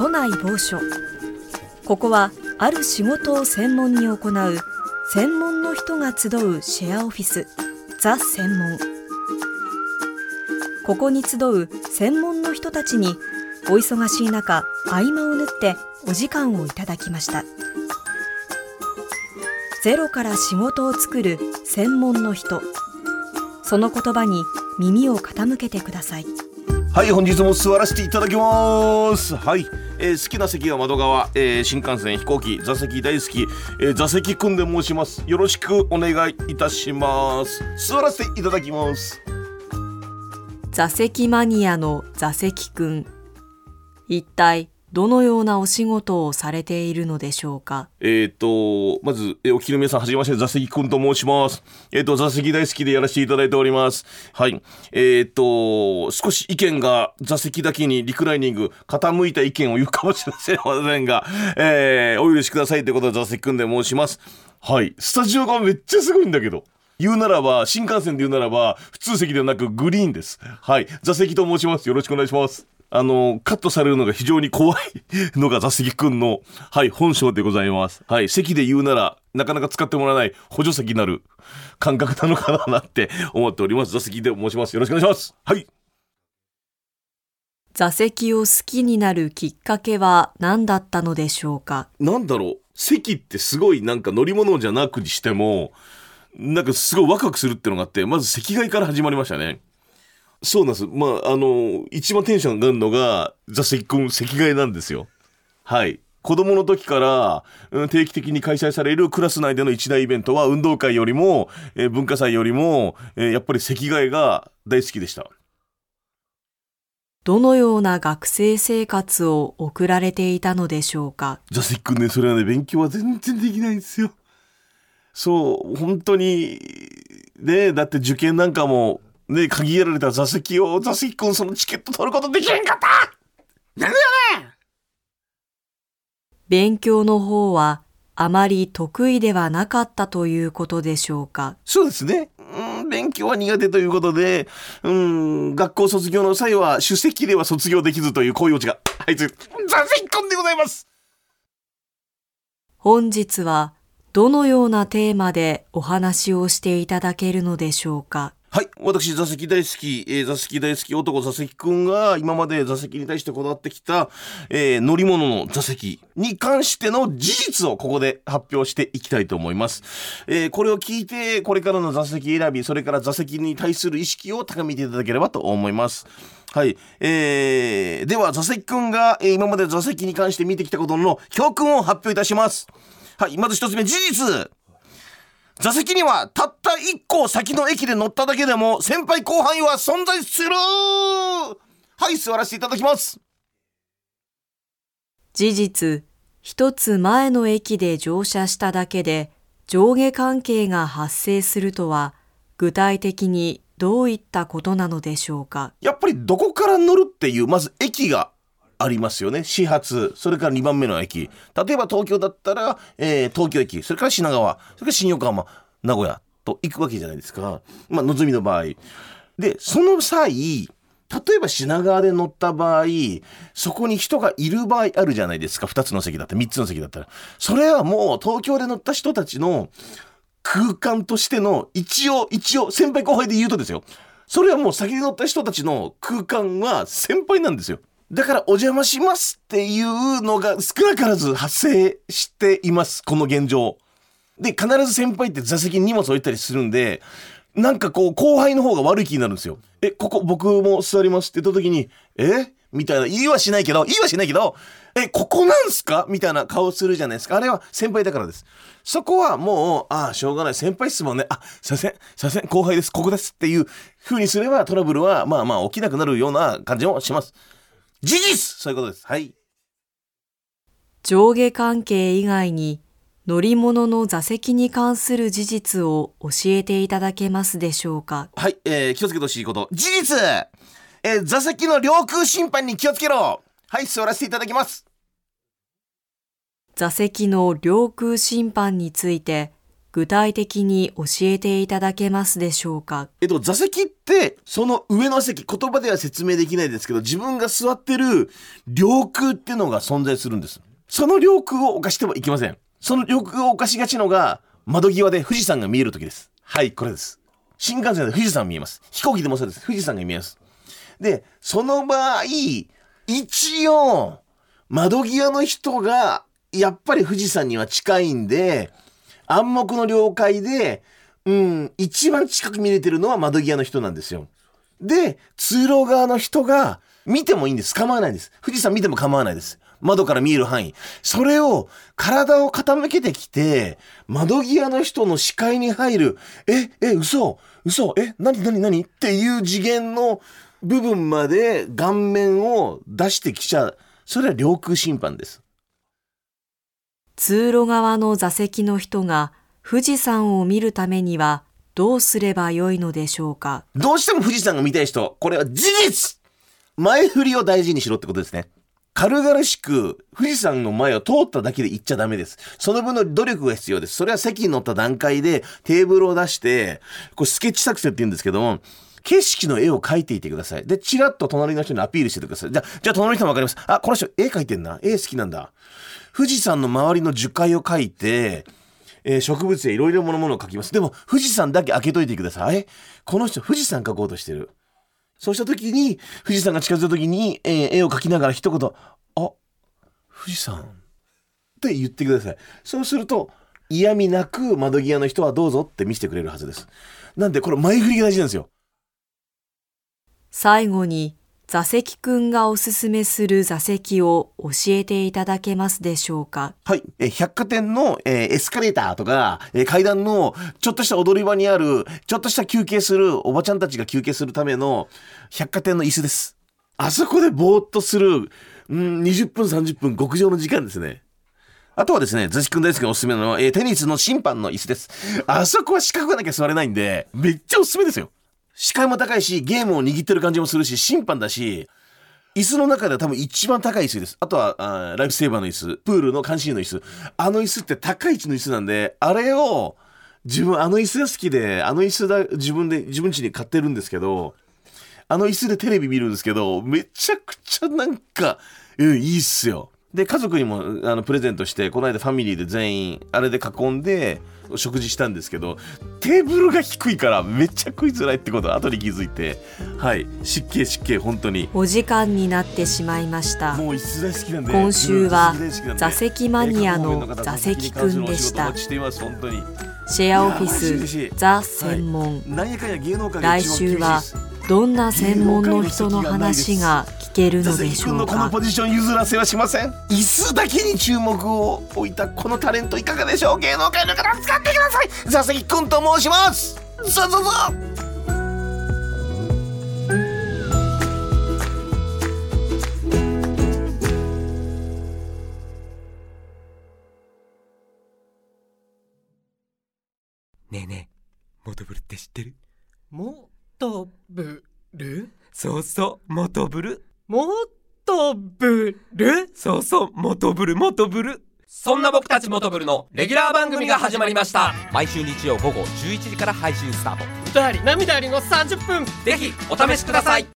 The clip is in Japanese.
都内某所。ここはある仕事を専門に行う専門の人が集うシェアオフィスザ専門。ここに集う専門の人たちにお忙しい中合間を縫ってお時間をいただきました。ゼロから仕事を作る専門の人。その言葉に耳を傾けてください。はい本日も座らせていただきます。はい、えー、好きな席は窓側、えー、新幹線飛行機。座席大好き、えー、座席くんで申します。よろしくお願いいたします。座らせていただきます。座席マニアの座席くん。一体どのようなお仕事をされているのでしょうか？えっ、ー、と、まず、えお聞きの皆さん、はじめまして、座席くんと申します。えっ、ー、と、座席大好きでやらせていただいております。はい。えっ、ー、と、少し意見が座席だけにリクライニング、傾いた意見を言うかもしれませんが、えー、お許しくださいということで座席くんで申します。はい。スタジオがめっちゃすごいんだけど。言うならば、新幹線で言うならば、普通席ではなくグリーンです。はい。座席と申します。よろしくお願いします。あの、カットされるのが非常に怖いのが座席くんの、はい、本性でございます。はい、席で言うなら、なかなか使ってもらえない補助席になる感覚なのかなって思っております。座席で申します。よろしくお願いします。はい。座席を好きになるきっかけは何だったのでしょうか？なんだろう席ってすごいなんか乗り物じゃなくにしても、なんかすごいワクワクするってのがあって、まず席替えから始まりましたね。そうなんです。まあ、あの、一番テンションが上がるのが、座席君席替えなんですよ。はい。子供の時から、うん、定期的に開催されるクラス内での一大イベントは運動会よりも、えー、文化祭よりも、えー、やっぱり席替えが大好きでした。どのような学生生活を送られていたのでしょうか？座席君ね、それはね、勉強は全然できないんですよ。そう、本当に、ね、だって受験なんかも、ね、限られた座席を、座席君そのチケット取ることできへんかったなんでやねん勉強の方はあまり得意ではなかったということでしょうか？そうですね。うん、勉強は苦手ということで、うん、学校卒業の際は出席では卒業できずというこういうオチが、はい、座席君でございます。本日はどのようなテーマでお話をしていただけるのでしょうか？はい。私、座席大好き、えー、座席大好き男座席くんが今まで座席に対してこだわってきた、えー、乗り物の座席に関しての事実をここで発表していきたいと思います。えー、これを聞いて、これからの座席選び、それから座席に対する意識を高めていただければと思います。はい。えー、では、座席くんが、えー、今まで座席に関して見てきたことの教訓を発表いたします。はい。まず一つ目、事実座席にはたった1個先の駅で乗っただけでも先輩後輩は存在する。はい座らせていただきます。事実一つ前の駅で乗車しただけで上下関係が発生するとは具体的にどういったことなのでしょうか？やっぱりどこから乗るっていうまず駅がありますよね。始発、それから2番目の駅。例えば東京だったら、えー、東京駅、それから品川、それから新横浜、名古屋と行くわけじゃないですか。まあ、のぞみの場合。で、その際、例えば品川で乗った場合、そこに人がいる場合あるじゃないですか。2つの席だったら、3つの席だったら。それはもう東京で乗った人たちの空間としての一応、一応、先輩後輩で言うとですよ。それはもう先に乗った人たちの空間は先輩なんですよ。だからお邪魔しますっていうのが少なからず発生しています。この現状。で、必ず先輩って座席に荷物置いたりするんで、なんかこう、後輩の方が悪い気になるんですよ。え、ここ僕も座りますって言った時に、え？みたいな、言いはしないけど、言いはしないけど、え、ここなんすか？みたいな顔するじゃないですか。あれは先輩だからです。そこはもう、ああ、しょうがない。先輩っすもんね。あ、させん、させん、後輩です。ここです。っていう風にすればトラブルは、まあまあ起きなくなるような感じもします。事実そういうことです。はい。上下関係以外に乗り物の座席に関する事実を教えていただけますでしょうか？はい、えー、気をつけてほしいこと。事実えー、座席の領空侵犯に気をつけろはい、座らせていただきます。座席の領空侵犯について具体的に教えていただけますでしょうか？えっと、座席って、その上の席、言葉では説明できないですけど、自分が座ってる領空っていうのが存在するんです。その領空を犯してはいけません。その領空を犯しがちのが、窓際で富士山が見える時です。はい、これです。新幹線で富士山見えます。飛行機でもそうです。富士山が見えます。で、その場合、一応、窓際の人が、やっぱり富士山には近いんで、暗黙の了解で、うん、一番近く見れてるのは窓際の人なんですよ。で、通路側の人が見てもいいんです。構わないです。富士山見ても構わないです。窓から見える範囲。それを体を傾けてきて、窓際の人の視界に入る。え、え、嘘嘘え、なになになにっていう次元の部分まで顔面を出してきちゃう。それは領空侵犯です。通路側の座席の人が富士山を見るためにはどうすればよいのでしょうか？どうしても富士山が見たい人、これは事実前振りを大事にしろってことですね。軽々しく富士山の前を通っただけで行っちゃダメです。その分の努力が必要です。それは席に乗った段階でテーブルを出して、これスケッチ作戦って言うんですけども、景色の絵を描いていてください。で、チラッと隣の人にアピールしててください。じゃあ、じゃあ隣の人もわかります。あ、この人絵描いてんな。絵好きなんだ。富士山の周りの樹海を描いて、えー植物やいろいろなものを描きます。でも、富士山だけ開けといてください。この人、富士山描こうとしてる。そうした時に、富士山が近づいた時に、えー絵を描きながら一言、あ、富士山って言ってください。そうすると、嫌味なく窓際の人はどうぞって見せてくれるはずです。なんで、これ前振りが大事なんですよ。最後に座席くんがおすすめする座席を教えていただけますでしょうか？はい。え百貨店の、えーエスカレーターとか、えー階段のちょっとした踊り場にある、ちょっとした休憩する、おばちゃんたちが休憩するための百貨店の椅子です。あそこでぼーっとする、うん、20分、30分、極上の時間ですね。あとはですね、ズシ君大好きなおすすめの、えーテニスの審判の椅子です。あそこは四角がなきゃ座れないんで、めっちゃおすすめですよ。視界も高いし、ゲームを握ってる感じもするし、審判だし、椅子の中では多分一番高い椅子です。あとは、あライフセーバーの椅子、プールの監視員の椅子。あの椅子って高い位置の椅子なんで、あれを、自分あの椅子が好きで、あの椅子だ、自分で、自分家に買ってるんですけど、あの椅子でテレビ見るんですけど、めちゃくちゃなんか、うん、いいっすよ。で、家族にもあのプレゼントして、この間ファミリーで全員、あれで囲んで、食事したんですけど、テーブルが低いからめっちゃ食いづらいってことを後に気づいて、はい、湿気湿気、本当に。お時間になってしまいました。もう椅子大好きなんで。今週は座席マニアの座席くんでした。お待ちしています本当に。シェアオフィスザ専門。なんやかんや芸能界が来週はどんな専門の人の話が聞ける座ので席君のこのしょうかポジション譲らせはしません。椅子だけに注目を置いたこのタレントいかがでしょう？芸能界の方使ってください。座席君と申します。そうそうそうねえねえモトブルって知ってる？もとぶるそうそうモトブルもとぶる？そうそうモトブルモトブルそんな僕たちモトブルのレギュラー番組が始まりました。毎週日曜午後11時から配信スタート。歌あり涙ありの30分。ぜひお試しください